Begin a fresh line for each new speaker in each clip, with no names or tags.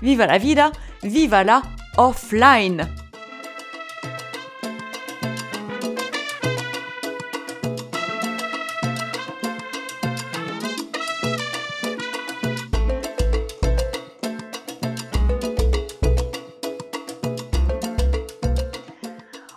viva la vida, viva la offline.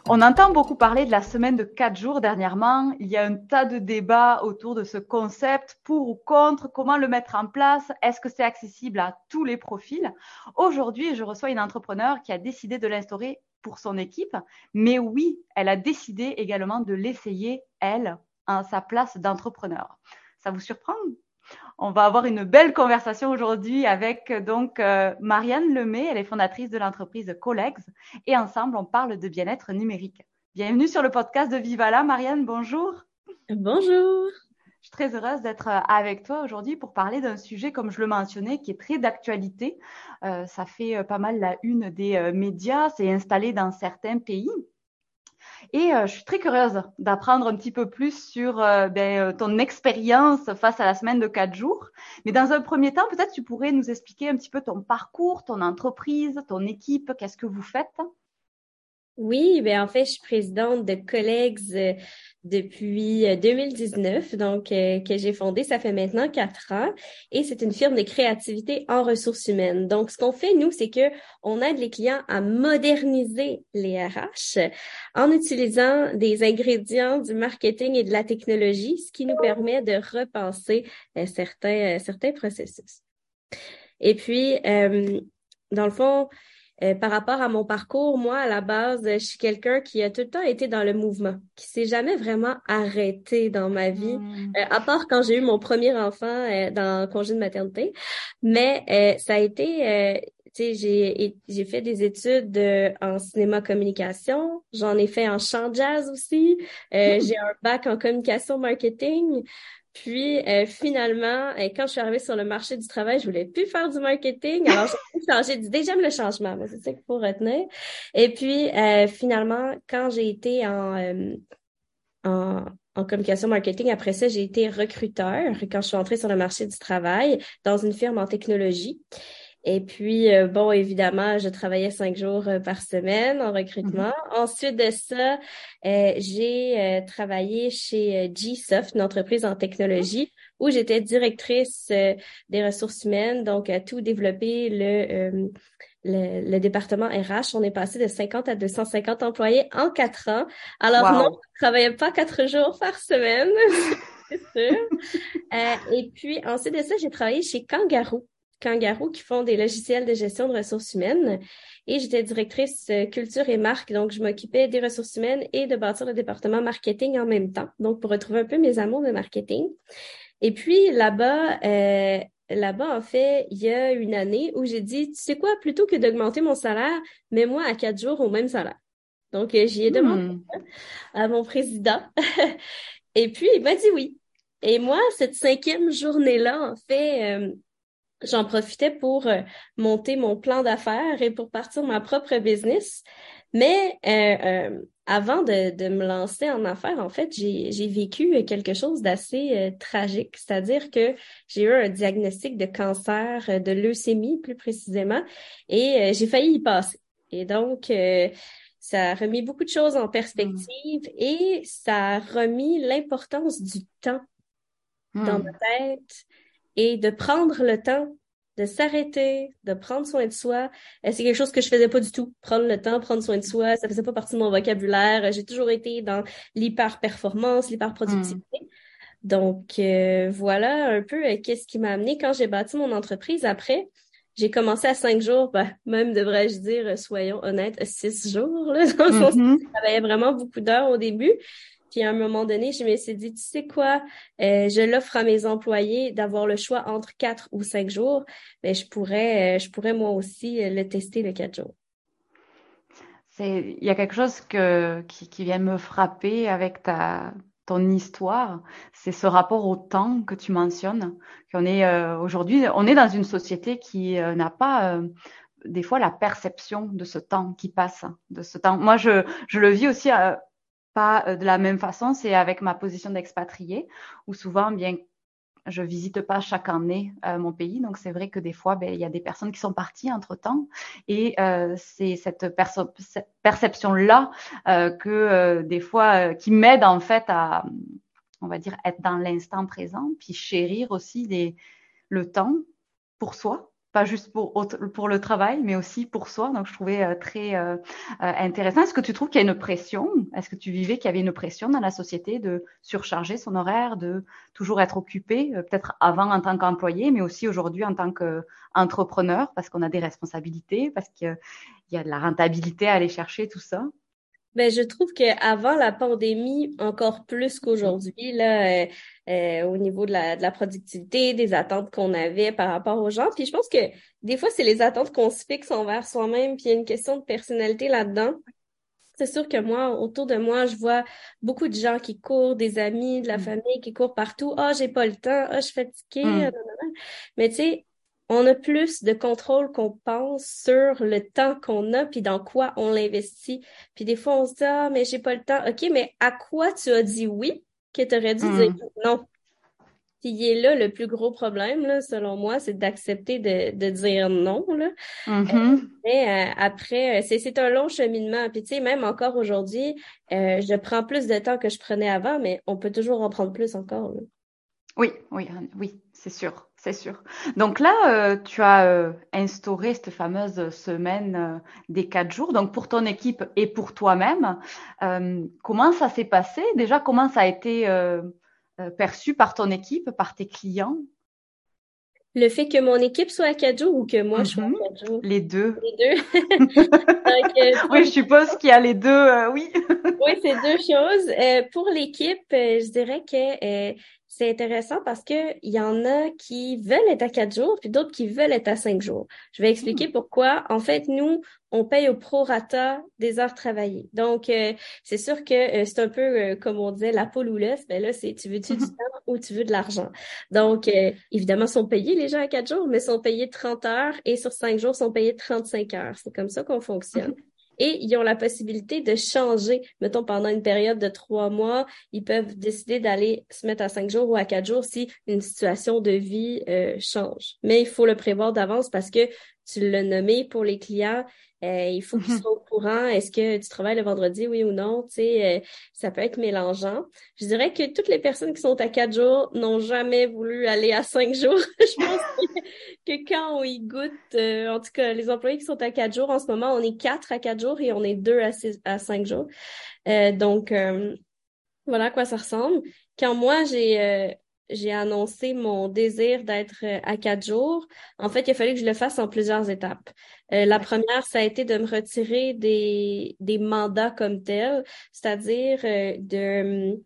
On entend beaucoup parler de la semaine de quatre jours dernièrement. Il y a un tas de débats autour de ce concept, pour ou contre, comment le mettre en place, est-ce que c'est accessible à tous les profils? Aujourd'hui, je reçois une entrepreneur qui a décidé de l'instaurer pour son équipe, mais oui, elle a décidé également de l'essayer, elle, à sa place d'entrepreneur. Ça vous surprend? On va avoir une belle conversation aujourd'hui avec donc euh, Marianne Lemay, elle est fondatrice de l'entreprise Collegs et ensemble on parle de bien-être numérique. Bienvenue sur le podcast de Vivala, Marianne, bonjour.
Bonjour.
Je suis très heureuse d'être euh, avec toi aujourd'hui pour parler d'un sujet, comme je le mentionnais, qui est très d'actualité. Euh, ça fait pas mal la une des médias, c'est installé dans certains pays. Et euh, je suis très curieuse d'apprendre un petit peu plus sur euh, ben, euh, ton expérience face à la semaine de quatre jours. Mais dans un premier temps, peut-être tu pourrais nous expliquer un petit peu ton parcours, ton entreprise, ton équipe, qu'est-ce que vous faites?
Oui, ben en fait, je suis présidente de Collègues euh, depuis 2019, euh, donc euh, que j'ai fondé, ça fait maintenant quatre ans, et c'est une firme de créativité en ressources humaines. Donc, ce qu'on fait nous, c'est que on aide les clients à moderniser les RH en utilisant des ingrédients du marketing et de la technologie, ce qui nous permet de repenser certains certains processus. Et puis, dans le fond, euh, par rapport à mon parcours, moi, à la base, je suis quelqu'un qui a tout le temps été dans le mouvement, qui s'est jamais vraiment arrêté dans ma vie, hmm. euh, à part quand j'ai eu mon premier enfant euh, dans le congé de maternité. Mais ça a été, tu sais, j'ai j'ai fait des études en cinéma communication, j'en ai fait en chant jazz aussi, hmm. j'ai un bac en communication marketing. Puis euh, finalement, euh, quand je suis arrivée sur le marché du travail, je voulais plus faire du marketing. Alors j'ai changé d'idée. J'aime le changement, mais c'est ça qu'il faut retenir. Et puis euh, finalement, quand j'ai été en, en en communication marketing. Après ça, j'ai été recruteur quand je suis entrée sur le marché du travail dans une firme en technologie. Et puis, euh, bon, évidemment, je travaillais cinq jours euh, par semaine en recrutement. Mm-hmm. Ensuite de ça, euh, j'ai travaillé chez G-Soft, une entreprise en technologie, où j'étais directrice des ressources humaines, donc à tout développer le, le, le, département RH. On est passé de 50 à 250 employés en quatre ans. Alors non, je travaillais pas quatre jours par semaine, c'est sûr. et puis, ensuite de ça, j'ai travaillé chez Kangaroo Kangaroo qui font des logiciels de gestion de ressources humaines. Et j'étais directrice euh, culture et marque, donc je m'occupais des ressources humaines et de bâtir le département marketing en même temps, donc pour retrouver un peu mes amours de marketing. Et puis là-bas, euh, là-bas, en fait, il y a une année où j'ai dit, tu sais quoi, plutôt que d'augmenter mon salaire, mets-moi à quatre jours au même salaire. Donc, euh, j'y ai demandé hmm. à mon président. et puis, il m'a dit oui. Et moi, cette cinquième journée-là, en fait, j'en profitais pour euh, monter mon plan d'affaires et pour partir ma propre business. Mais euh, euh, avant de, de, me lancer en affaires, en fait, j'ai vécu quelque chose d'assez tragique, c'est-à-dire que j'ai eu un diagnostic de cancer de leucémie plus précisément, et j'ai failli y passer. Et donc, ça a remis beaucoup de choses en perspective mmh. et ça a remis l'importance du temps dans mmh. ma tête et de prendre le temps de s'arrêter, de prendre soin de soi. Euh, c'est quelque chose que je faisais pas du tout. Prendre le temps, prendre soin de soi, ça faisait pas partie de mon vocabulaire. J'ai toujours été dans l'hyper-performance, l'hyper-productivité. Hmm. Donc euh, voilà un peu euh, qu'est-ce qui m'a amené quand j'ai bâti mon entreprise. Après, j'ai commencé à cinq jours, ben, même devrais-je dire, soyons honnêtes, six jours. Là, dans mm-hmm. Je travaillais vraiment beaucoup d'heures au début. Puis à un moment donné, je me suis dit, tu sais quoi, euh, je l'offre à mes employés d'avoir le choix entre quatre ou cinq jours, mais je pourrais, je pourrais moi aussi le tester le quatre jours.
Il y a quelque chose qui, vient me frapper avec ta, ton histoire, c'est ce rapport au temps que tu mentionnes. Qu'on est euh, aujourd'hui, on est dans une société qui euh, n'a pas euh, des fois la perception de ce temps qui passe, de ce temps. Moi, je, je le vis aussi pas de la même façon. C'est avec ma position d'expatrié, où souvent, bien je visite pas chaque année euh, mon pays, donc c'est vrai que des fois, ben, il y a des personnes qui sont parties entre temps, et euh, c'est cette, perception-là euh, que des fois, qui m'aide en fait à, on va dire, être dans l'instant présent, puis chérir aussi le temps pour soi, juste pour, pour le travail, mais aussi pour soi. Donc, je trouvais euh, très euh, euh, intéressant. Est-ce que tu trouves qu'il y a une pression? Est-ce que tu vivais qu'il y avait une pression dans la société de surcharger son horaire, de toujours être occupé, peut-être avant en tant qu'employé, mais aussi aujourd'hui en tant qu'entrepreneur, parce qu'on a des responsabilités, parce qu'il y a de la rentabilité à aller chercher, tout ça?
Ben, je trouve qu'avant la pandémie, encore plus qu'aujourd'hui, là, euh, euh, au niveau de la, de la productivité, des attentes qu'on avait par rapport aux gens. Puis je pense que des fois, c'est les attentes qu'on se fixe envers soi-même, puis il y a une question de personnalité là-dedans. C'est sûr que moi, autour de moi, je vois beaucoup de gens qui courent, des amis, de la mm. famille qui courent partout. Ah, oh, j'ai pas le temps. Ah, je suis fatiguée. Mm. Mais tu sais, on a plus de contrôle qu'on pense sur le temps qu'on a puis dans quoi on l'investit. Puis des fois, on se dit, ah, mais j'ai pas le temps. OK, mais à quoi tu as dit oui que tu aurais dû dire mm. non? Puis il est là le plus gros problème, là, selon moi, c'est d'accepter de, de dire non. Là.
Mm-hmm.
mais euh, après, euh, c'est, c'est un long cheminement. Puis tu sais, même encore aujourd'hui, euh, je prends plus de temps que je prenais avant, mais on peut toujours en prendre plus encore.
Oui, oui, oui, c'est sûr c'est sûr. Donc là, euh, tu as euh, instauré cette fameuse semaine euh, des quatre jours. Donc pour ton équipe et pour toi-même, comment ça s'est passé? Déjà, comment ça a été perçu par ton équipe, par tes clients?
Le fait que mon équipe soit à quatre jours ou que moi je sois à mhm. quatre jours?
Les deux.
Les deux.
oui, je suppose qu'il y a les deux, oui.
oui, c'est deux choses. pour l'équipe, je dirais que c'est intéressant parce que il y en a qui veulent être à quatre jours, puis d'autres qui veulent être à cinq jours. Je vais expliquer hmm. pourquoi. En fait, nous, on paye au prorata des heures travaillées. Donc, euh, c'est sûr que euh, c'est un peu euh, comme on disait la poule ou l'œuf. Mais là, c'est tu veux-tu du temps ou tu veux de l'argent? Donc, évidemment, sont payés les gens à quatre jours, mais sont payés 30 heures et sur cinq jours sont payés 35 heures. C'est comme ça qu'on fonctionne et ils ont la possibilité de changer. Mettons, pendant une période de trois mois, ils peuvent décider d'aller se mettre à cinq jours ou à quatre jours si une situation de vie euh, change. Mais il faut le prévoir d'avance parce que tu l'as nommé pour les clients, euh, il faut qu'ils mm-hmm. soient au courant. Est-ce que tu travailles le vendredi, oui ou non? Tu sais, euh, ça peut être mélangeant. Je dirais que toutes les personnes qui sont à quatre jours n'ont jamais voulu aller à cinq jours. je pense que, quand on y goûte, euh, en tout cas, les employés qui sont à quatre jours, en ce moment, on est quatre à quatre jours et on est deux à, six, à cinq jours. donc, voilà à quoi ça ressemble. Quand moi, j'ai j'ai annoncé mon désir d'être euh, à quatre jours, en fait, il a fallu que je le fasse en plusieurs étapes. Euh, la première, ça a été de me retirer des, des mandats comme tels, c'est-à-dire euh, de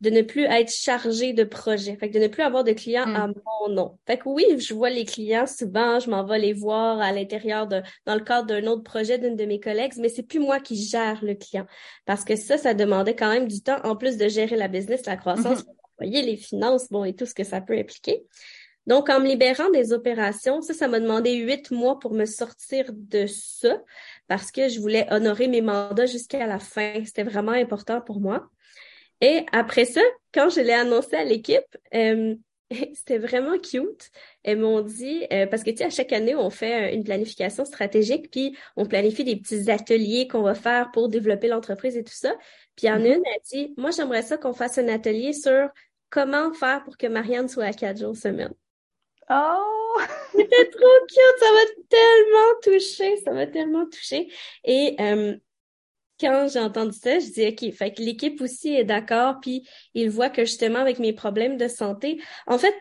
de ne plus être chargé de projets, fait que de ne plus avoir de clients à hmm. mon nom. Fait que oui, je vois les clients souvent, je m'en vais les voir à l'intérieur de dans le cadre d'un autre projet d'une de mes collègues, mais c'est plus moi qui gère le client parce que ça ça demandait quand même du temps en plus de gérer la business, la croissance, hmm voyez, les finances, bon, et tout ce que ça peut impliquer. Donc, en me libérant des opérations, ça, ça m'a demandé huit mois pour me sortir de ça parce que je voulais honorer mes mandats jusqu'à la fin. C'était vraiment important pour moi. Et après ça, quand je l'ai annoncé à l'équipe, euh, c'était vraiment cute. Elles m'ont dit, euh, parce que tu sais, à chaque année, on fait euh, une planification stratégique, puis on planifie des petits ateliers qu'on va faire pour développer l'entreprise et tout ça. Puis il y en a mm-hmm. une, elle dit, moi, j'aimerais ça qu'on fasse un atelier sur comment faire pour que Marianne soit à quatre jours semaine.
Oh!
C'était trop cute, ça m'a tellement touchée, ça m'a tellement touchée. Et euh, quand j'ai entendu ça, je dis OK, fait que l'équipe aussi est d'accord, puis ils voient que justement avec mes problèmes de santé, en fait,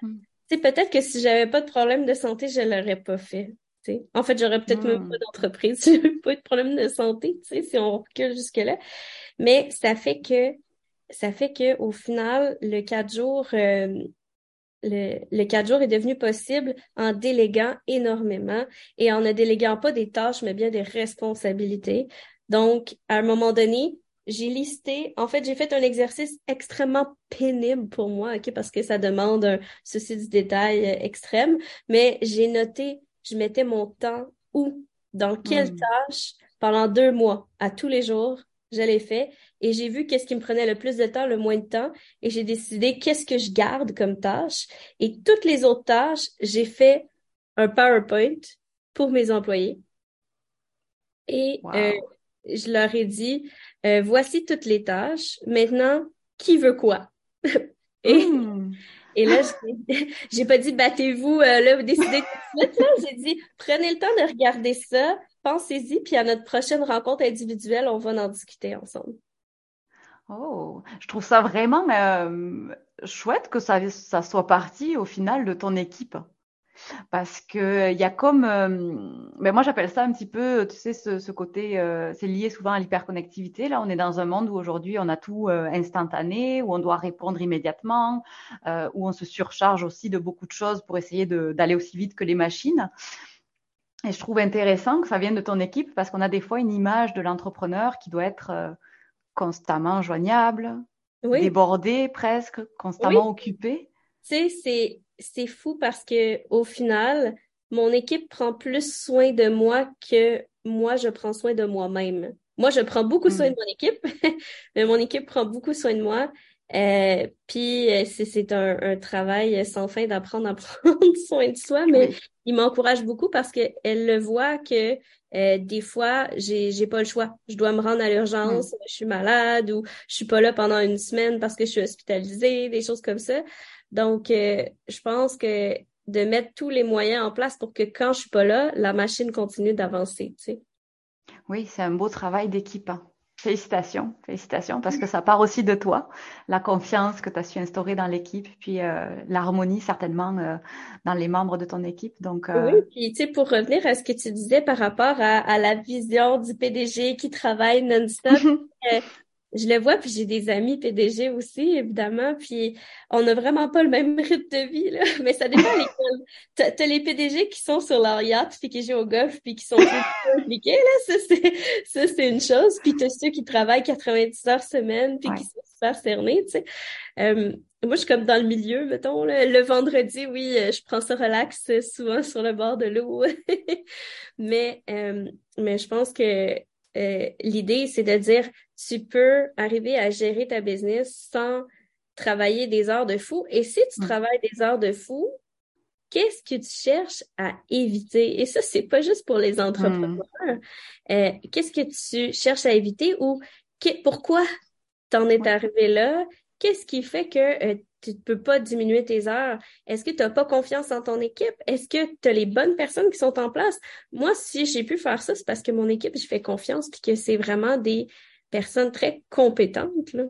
c'est mm. peut-être que si j'avais pas de problème de santé, je l'aurais pas fait. sais. En fait, j'aurais peut-être même pas d'entreprise si j'avais pas de problème de santé, si on recule jusque-là. Mais ça fait que ça fait que au final, le quatre jours, euh, le, le quatre jours est devenu possible en déléguant énormément et en ne déléguant pas des tâches, mais bien des responsabilités. Donc, à un moment donné, j'ai listé, en fait, j'ai fait un exercice extrêmement pénible pour moi, ok, parce que ça demande un souci du détail euh, extrême, mais j'ai noté, je mettais mon temps où, dans quelle hmm. tâche, pendant deux mois, à tous les jours, je l'ai fait et j'ai vu qu'est-ce qui me prenait le plus de temps, le moins de temps et j'ai décidé qu'est-ce que je garde comme tâche et toutes les autres tâches, j'ai fait un PowerPoint pour mes employés et euh, je leur ai dit euh, voici toutes les tâches. Maintenant, qui veut quoi? et, hmm. et là, j'ai pas dit battez-vous, euh, là, vous décidez tout de suite. J'ai dit prenez le temps de regarder ça, pensez-y, puis à notre prochaine rencontre individuelle, on va en discuter ensemble.
Oh, je trouve ça vraiment euh, chouette que ça, ça soit parti au final de ton équipe. Parce que il y a comme, euh, ben moi j'appelle ça un petit peu, tu sais, ce, ce côté, euh, c'est lié souvent à l'hyperconnectivité. Là, on est dans un monde où aujourd'hui on a tout euh, instantané, où on doit répondre immédiatement, où on se surcharge aussi de beaucoup de choses pour essayer d'aller aussi vite que les machines. Et je trouve intéressant que ça vienne de ton équipe parce qu'on a des fois une image de l'entrepreneur qui doit être constamment joignable, débordé presque, constamment occupé.
Tu sais, c'est c'est fou parce que au final, mon équipe prend plus soin de moi que moi je prends soin de moi-même. Moi, je prends beaucoup soin de hmm. mon équipe, mais mon équipe prend beaucoup soin de moi. Euh, puis euh, c'est un, un, travail sans fin d'apprendre à prendre soin de soi, mais il m'encourage beaucoup parce qu'elle le voit que euh, des fois j'ai j'ai pas le choix. Je dois me rendre à l'urgence, hmm. je suis malade ou je suis pas là pendant une semaine parce que je suis hospitalisée, des choses comme ça. Donc, euh, je pense que de mettre tous les moyens en place pour que quand je suis pas là, la machine continue d'avancer, tu sais.
Oui, c'est un beau travail d'équipe. Hein. Félicitations, félicitations, parce que ça part aussi de toi, la confiance que tu as su instaurer dans l'équipe, puis euh, l'harmonie certainement euh, dans les membres de ton équipe. Donc,
Oui, puis tu sais, pour revenir à ce que tu disais par rapport à, à la vision du PDG qui travaille non-stop, je le vois, puis j'ai des amis PDG aussi, évidemment, puis on n'a vraiment pas le même rythme de vie, là, mais ça dépend lesquels. T'as, t'as les PDG qui sont sur leur yacht, puis qui jouent au golf, puis qui sont impliqués, là, ça c'est, ça c'est une chose, puis t'as ceux qui travaillent 90 heures semaine, puis qui sont super cernés, tu sais. Euh, moi, je suis comme dans le milieu, mettons, le vendredi, oui, euh, je prends ça relax, euh, souvent sur le bord de l'eau, mais, mais je pense que l'idée, c'est de dire tu peux arriver à gérer ta business sans travailler des heures de fou. Et si tu travailles des heures de fou, qu'est-ce que tu cherches à éviter? Et ça, c'est pas juste pour les entrepreneurs. Euh, qu'est-ce que tu cherches à éviter ou pourquoi t'en es arrivé là? Qu'est-ce qui fait que euh, tu ne peux pas diminuer tes heures? Est-ce que tu n'as pas confiance en ton équipe? Est-ce que tu as les bonnes personnes qui sont en place? Moi, si j'ai pu faire ça, c'est parce que mon équipe, je fais confiance puis que c'est vraiment des personne très compétente. Là.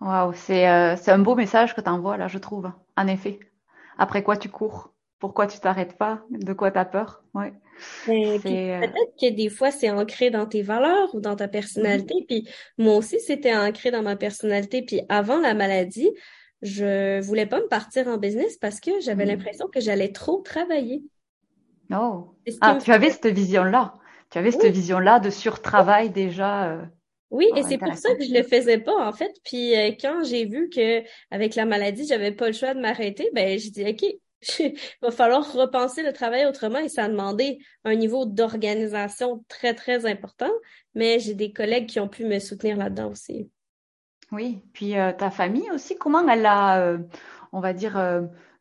Wow, c'est euh, un beau message que tu envoies là, je trouve, en effet. Après quoi tu cours? Pourquoi tu t'arrêtes pas De quoi tu as peur ouais.
Ben, euh, peut-être que des fois, c'est ancré dans tes valeurs ou dans ta personnalité. Mm-hmm. Puis moi aussi, c'était ancré dans ma personnalité. Puis avant la maladie, je voulais pas me partir en business parce que j'avais mm. l'impression que j'allais trop travailler.
Oh. Ah, tu avais cette vision-là. Tu avais cette vision-là de surtravail déjà. Euh,
oui, et c'est pour ça que je le faisais pas en fait. Puis euh, quand j'ai vu que avec la maladie, j'avais pas le choix de m'arrêter, ben j'ai dit OK, il va falloir repenser le travail autrement et ça a demandé un niveau d'organisation très très important. Mais j'ai des collègues qui ont pu me soutenir là-dedans aussi.
Oui, puis euh, ta famille aussi, comment elle a, on va dire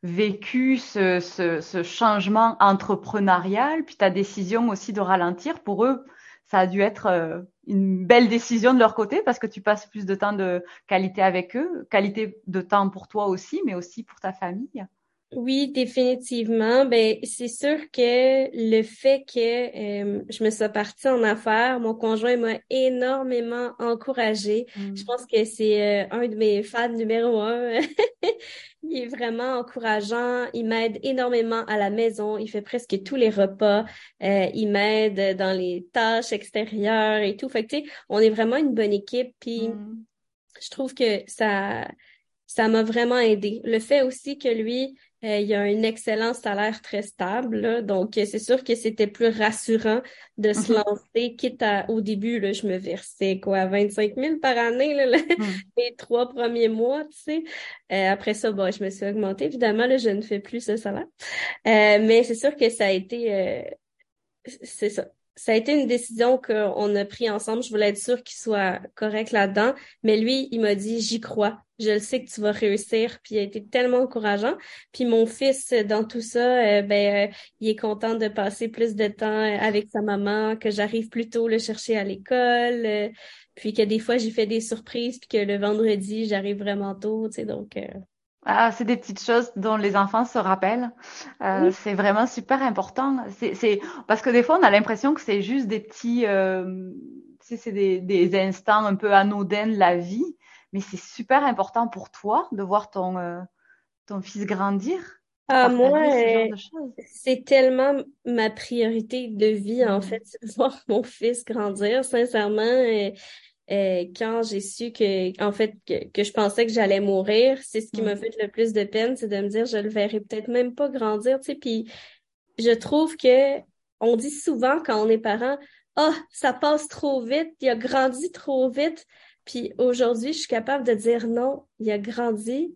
vécu ce, ce, changement entrepreneurial, puis ta décision aussi de ralentir, pour eux, ça a dû être euh, une belle décision de leur côté parce que tu passes plus de temps de qualité avec eux, qualité de temps pour toi aussi, mais aussi pour ta famille?
Oui, définitivement. Ben, c'est sûr que le fait que euh, je me sois partie en affaires, mon conjoint m'a énormément encouragée. Je pense que c'est euh, un de mes fans numéro un. il est vraiment encourageant. Il m'aide énormément à la maison. Il fait presque tous les repas. Euh, il m'aide dans les tâches extérieures et tout. Fait que, tu sais, on est vraiment une bonne équipe. Puis, mm je trouve que ça, ça m'a vraiment aidé. Le fait aussi que lui, euh, il a un excellent salaire très stable, donc c'est sûr que c'était plus rassurant de se mm-hmm. lancer, quitte à, au début, là, je me versais quoi, 25 000 par année, là, mm. les trois premiers mois, tu sais. Euh, après ça, bon, je me suis augmentée. Évidemment, là, je ne fais plus ce salaire. Euh, mais c'est sûr que ça a été, c'est ça ça a été une décision qu'on a pris ensemble. Je voulais être sûre qu'il soit correct là-dedans. Mais lui, il m'a dit, j'y crois. Je le sais que tu vas réussir. Puis il a été tellement encourageant. Puis mon fils, dans tout ça, euh, ben, euh, il est content de passer plus de temps avec sa maman, que j'arrive plus tôt le chercher à l'école. Euh, puis que des fois, j'ai fait des surprises. Puis que le vendredi, j'arrive vraiment tôt. Tu sais, donc...
Ah, c'est des petites choses dont les enfants se rappellent. Euh, C'est vraiment super important. C'est parce que des fois on a l'impression que c'est juste des petits, euh, c'est des, des instants un peu anodins de la vie, mais c'est super important pour toi de voir ton euh, ton fils grandir.
Ah, moi, c'est tellement ma priorité de vie, en mmh. fait, de voir mon fils grandir, sincèrement. Euh, quand j'ai su que, en fait, que, que je pensais que j'allais mourir, c'est ce qui m'a mm. fait le plus de peine, c'est de me dire, je le verrai peut-être même pas grandir, tu sais. Puis, je trouve que on dit souvent quand on est parent, ah, oh, ça passe trop vite, il a grandi trop vite. Puis aujourd'hui, je suis capable de dire non, il a grandi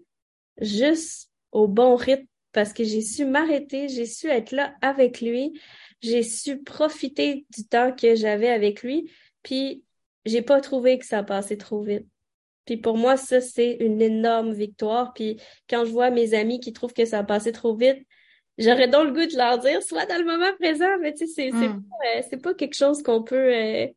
juste au bon rythme parce que j'ai su m'arrêter, j'ai su être là avec lui, j'ai su profiter du temps que j'avais avec lui. Puis j'ai pas trouvé que ça passait trop vite. Puis pour moi, ça, c'est une énorme victoire. Puis quand je vois mes amis qui trouvent que ça a passé trop vite, j'aurais donc le goût de leur dire, soit dans le moment présent, mais tu sais, c'est hmm. pas, euh, pas quelque chose qu'on peut... Euh,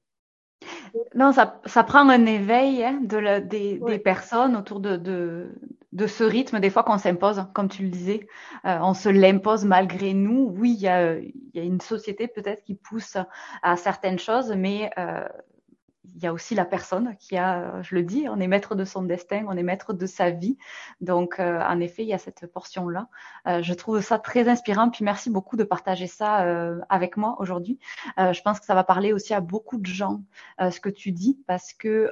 non, ça, ça prend un éveil hein, de des, des, personnes autour de, de, de, ce rythme, des fois qu'on s'impose, comme tu le disais. Euh, on se l'impose malgré nous. Oui, il y a, y a une société peut-être qui pousse à certaines choses, mais euh, il y a aussi la personne qui a, je le dis, on est maître de son destin, on est maître de sa vie. Donc, euh, en effet, il y a cette portion-là. Euh, je trouve ça très inspirant. Puis merci beaucoup de partager ça euh, avec moi aujourd'hui. je pense que ça va parler aussi à beaucoup de gens ce que tu dis parce que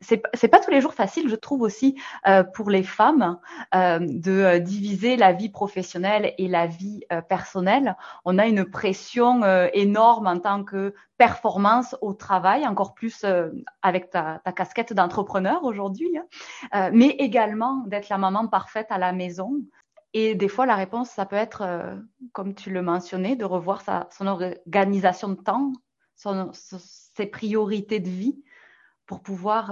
c'est c'est pas tous les jours facile, je trouve aussi pour les femmes de diviser la vie professionnelle et la vie personnelle. On a une pression énorme en tant que performance au travail, encore plus euh, avec ta, casquette d'entrepreneur aujourd'hui, hein. euh, mais également d'être la maman parfaite à la maison. Et des fois, la réponse, ça peut être, euh, comme tu le mentionnais, de revoir sa, son organisation de temps, ses priorités de vie pour pouvoir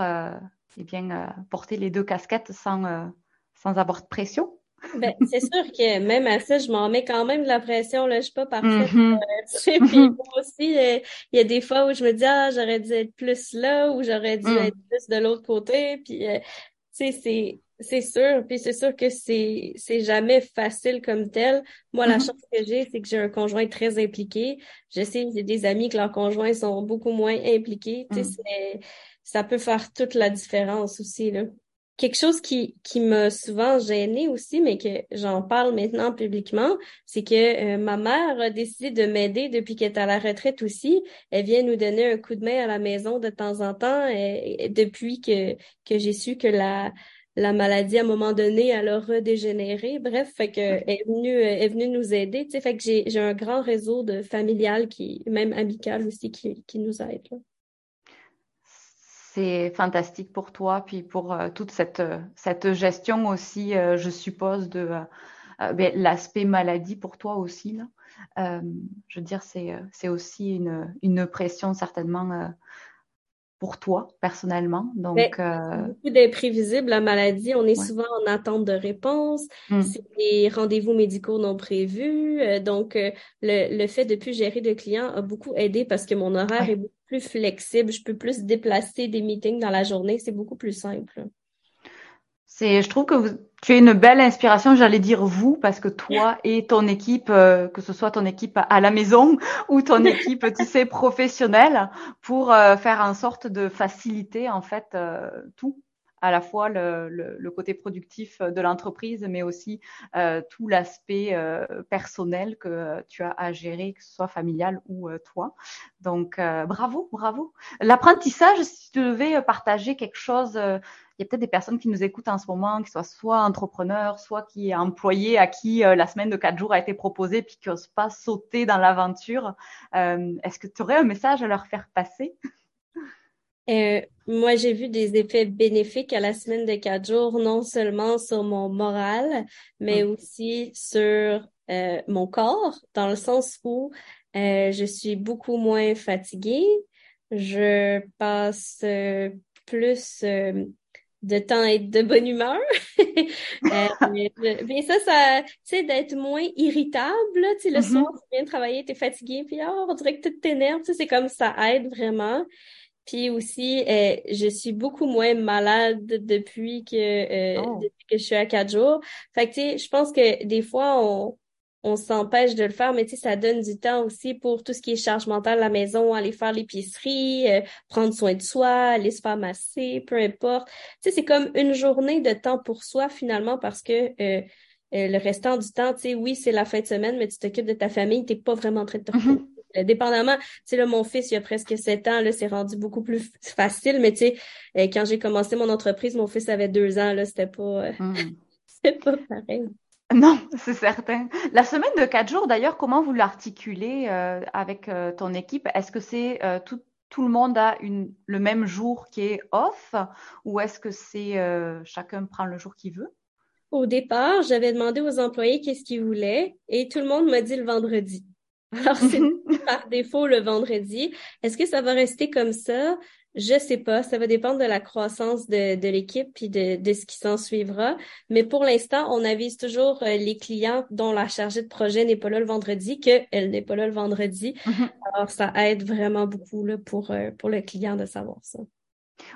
eh bien, porter les deux casquettes sans, sans avoir de pression.
Ben, c'est sûr que même à ça, je m'en mets quand même de la pression. Là. Je suis pas parfaite. Euh, puis moi aussi, euh, il y a des fois où je me dis Ah, j'aurais dû être plus là ou j'aurais dû mm. être plus de l'autre côté. Puis euh, tu sais, c'est. C'est sûr, puis c'est sûr que c'est c'est jamais facile comme tel. Moi, la mm-hmm. chance que j'ai, c'est que j'ai un conjoint très impliqué. Je sais, j'ai des amis que leurs conjoints sont beaucoup moins impliqués. Tu sais, mm. ça peut faire toute la différence aussi là quelque chose qui, qui m'a souvent gênée aussi, mais que j'en parle maintenant publiquement, c'est que euh, ma mère a décidé de m'aider depuis qu'elle est à la retraite aussi. Elle vient nous donner un coup de main à la maison de temps en temps, et, depuis que, que j'ai su que la, la maladie, à un moment donné, elle a redégénéré. Bref, fait que elle est venue, est venue nous aider. Tu sais, fait que j'ai, j'ai un grand réseau de familial qui, même amical aussi, qui, qui nous aide. Là
c'est fantastique pour toi, puis pour euh, toute cette, euh, cette gestion aussi, euh, je suppose, de ben, l'aspect maladie pour toi aussi. Là. je veux dire, c'est aussi une, une pression certainement pour toi personnellement. Donc,
euh... beaucoup d'imprévisibles, la maladie. On est souvent en attente de réponse. Hum. C'est des rendez-vous médicaux non prévus. Donc, le, le fait de plus gérer de clients a beaucoup aidé parce que mon horaire est beaucoup plus flexible. Je peux plus déplacer des meetings dans la journée. C'est beaucoup plus simple.
C'est, je trouve que vous, tu es une belle inspiration. J'allais dire vous parce que toi et ton équipe, euh, que ce soit ton équipe à la maison ou ton équipe, tu sais, professionnelle, pour euh, faire en sorte de faciliter en fait euh, tout à la fois le, côté productif de l'entreprise, mais aussi euh, tout l'aspect euh, personnel que tu as à gérer, que ce soit familial ou euh, toi. Donc, bravo, bravo. L'apprentissage, si tu devais partager quelque chose, il y a peut-être des personnes qui nous écoutent en ce moment, qui soient soit entrepreneurs, soit qui est employés à qui la semaine de quatre jours a été proposée, puis qui n'osent pas sauter dans l'aventure. Est-ce que tu aurais un message à leur faire passer?
Euh, moi, j'ai vu des effets bénéfiques à la semaine de quatre jours, non seulement sur mon moral, mais mm. aussi sur euh, mon corps, dans le sens où euh, je suis beaucoup moins fatiguée, je passe plus de temps à être de bonne humeur. mais, ça, ça, tu sais, d'être moins irritable, tu sais, le mm-hmm. soir, tu viens de travailler, t'es fatigué, puis oh, on dirait que tout t'énerve, tu sais, c'est comme ça aide vraiment. Puis aussi, euh, je suis beaucoup moins malade depuis que, euh, oh. depuis que je suis à quatre jours. Fait que, tu sais, je pense que des fois, on, on s'empêche de le faire, mais tu sais, ça donne du temps aussi pour tout ce qui est charge mentale à la maison, aller faire l'épicerie, euh, prendre soin de soi, aller se faire masser, peu importe. Tu sais, c'est comme une journée de temps pour soi finalement parce que le restant du temps, tu sais, oui, c'est la fin de semaine, mais tu t'occupes de ta famille, t'es pas vraiment en train de te mm-hmm. Euh, dépendamment, tu sais, là, mon fils, il a presque sept ans, là, c'est rendu beaucoup plus facile, mais tu sais, euh, quand j'ai commencé mon entreprise, mon fils avait deux ans, là, c'était pas, euh, hmm. c'était pas pareil.
Non, c'est certain. La semaine de quatre jours, d'ailleurs, comment vous l'articulez avec ton équipe? Est-ce que c'est tout, tout le monde a une, le même jour qui est off ou est-ce que c'est chacun prend le jour qu'il veut?
Au départ, j'avais demandé aux employés qu'est-ce qu'ils voulaient et tout le monde m'a dit le vendredi. Alors, c'est par défaut le vendredi. Est-ce que ça va rester comme ça? Je sais pas. Ça va dépendre de la croissance de, de l'équipe puis de, de ce qui s'en suivra. Mais pour l'instant, on avise toujours euh, les clients dont la chargée de projet n'est pas là le vendredi qu'elle n'est pas là le vendredi. Mm-hmm. Alors, ça aide vraiment beaucoup là, pour, euh, pour le client de savoir ça.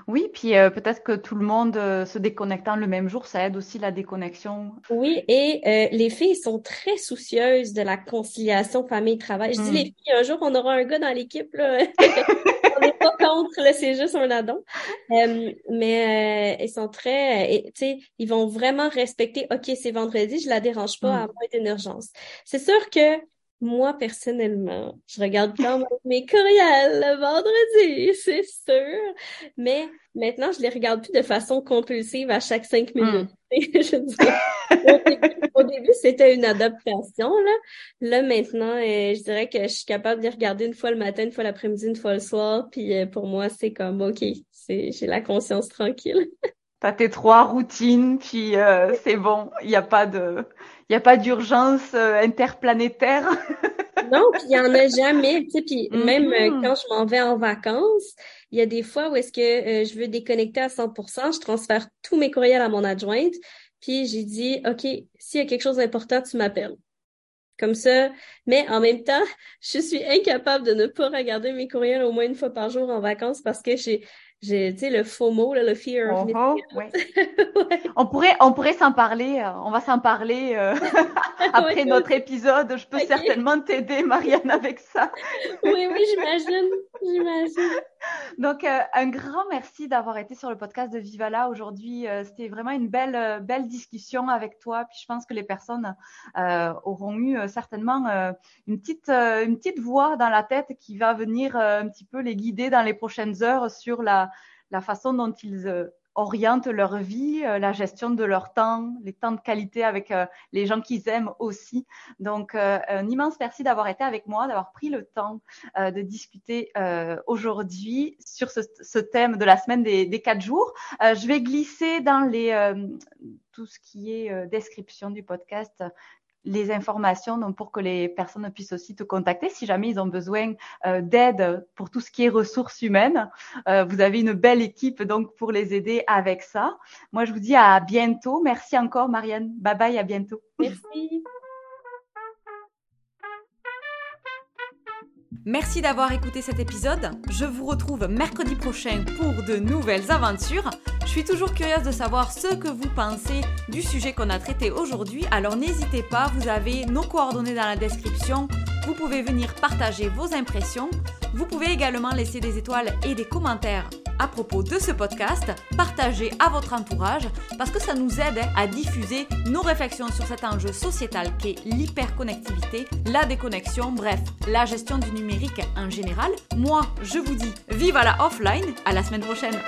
Oui, puis euh, peut-être que tout le monde euh, se déconnectant le même jour, ça aide aussi la déconnexion.
Oui, et euh, les filles sont très soucieuses de la conciliation famille-travail. Je dis les hmm. filles, un jour, on aura un gars dans l'équipe, là. on n'est pas contre, là, c'est juste un addon. mais ils sont très, tu sais, ils vont vraiment respecter, OK, c'est vendredi, je la dérange pas, à hmm. moins d'une urgence. C'est sûr que moi, personnellement, je regarde quand même mes courriels le vendredi, c'est sûr. Mais maintenant, je les regarde plus de façon compulsive à chaque cinq hmm. minutes. au début, c'était une adaptation. Là, là maintenant, euh, je dirais que je suis capable de les regarder une fois le matin, une fois l'après-midi, une fois le soir. Puis euh, pour moi, c'est comme, OK, c'est j'ai la conscience tranquille.
T'as tes trois routines, puis euh, c'est bon. Il n'y a pas de, il y a pas d'urgence euh, interplanétaire.
non, puis il y en a jamais. Tu sais, puis même euh, mm-hmm. quand je m'en vais en vacances, il y a des fois où est-ce que je veux déconnecter à 100%, je transfère tous mes courriels à mon adjointe, puis j'ai dit, ok, s'il y a quelque chose d'important, tu m'appelles comme ça. Mais en même temps, je suis incapable de ne pas regarder mes courriels au moins une fois par jour en vacances parce que j'ai j'ai, tu sais, le FOMO, là, le fear of
oh, On pourrait, on pourrait s'en parler. Euh, on va s'en parler euh, après notre épisode. Je peux certainement t'aider, Marianne, avec ça.
oui, oui, j'imagine, j'imagine.
Donc, euh, un grand merci d'avoir été sur le podcast de Vivala aujourd'hui. C'était vraiment une belle, belle discussion avec toi. Puis, je pense que les personnes auront eu certainement une petite, une petite voix dans la tête qui va venir un petit peu les guider dans les prochaines heures sur la la, façon dont ils euh, orientent leur vie, euh, la gestion de leur temps, les temps de qualité avec euh, les gens qu'ils aiment aussi. Donc, un immense merci d'avoir été avec moi, d'avoir pris le temps de discuter aujourd'hui sur ce, thème de la semaine des, des quatre jours. je vais glisser dans les tout ce qui est description du podcast les informations donc pour que les personnes puissent aussi te contacter si jamais ils ont besoin euh, d'aide pour tout ce qui est ressources humaines. Euh, vous avez une belle équipe donc pour les aider avec ça. Moi, je vous dis à bientôt. Merci encore, Marianne. Bye bye, à bientôt.
Merci.
Merci d'avoir écouté cet épisode. Je vous retrouve mercredi prochain pour de nouvelles aventures. Je suis toujours curieuse de savoir ce que vous pensez du sujet qu'on a traité aujourd'hui. Alors n'hésitez pas, vous avez nos coordonnées dans la description. Vous pouvez venir partager vos impressions. Vous pouvez également laisser des étoiles et des commentaires à propos de ce podcast, partagez à votre entourage parce que ça nous aide à diffuser nos réflexions sur cet enjeu sociétal qu'est l'hyperconnectivité, la déconnexion, bref, la gestion du numérique en général. Moi, je vous dis vive à la offline, à la semaine prochaine.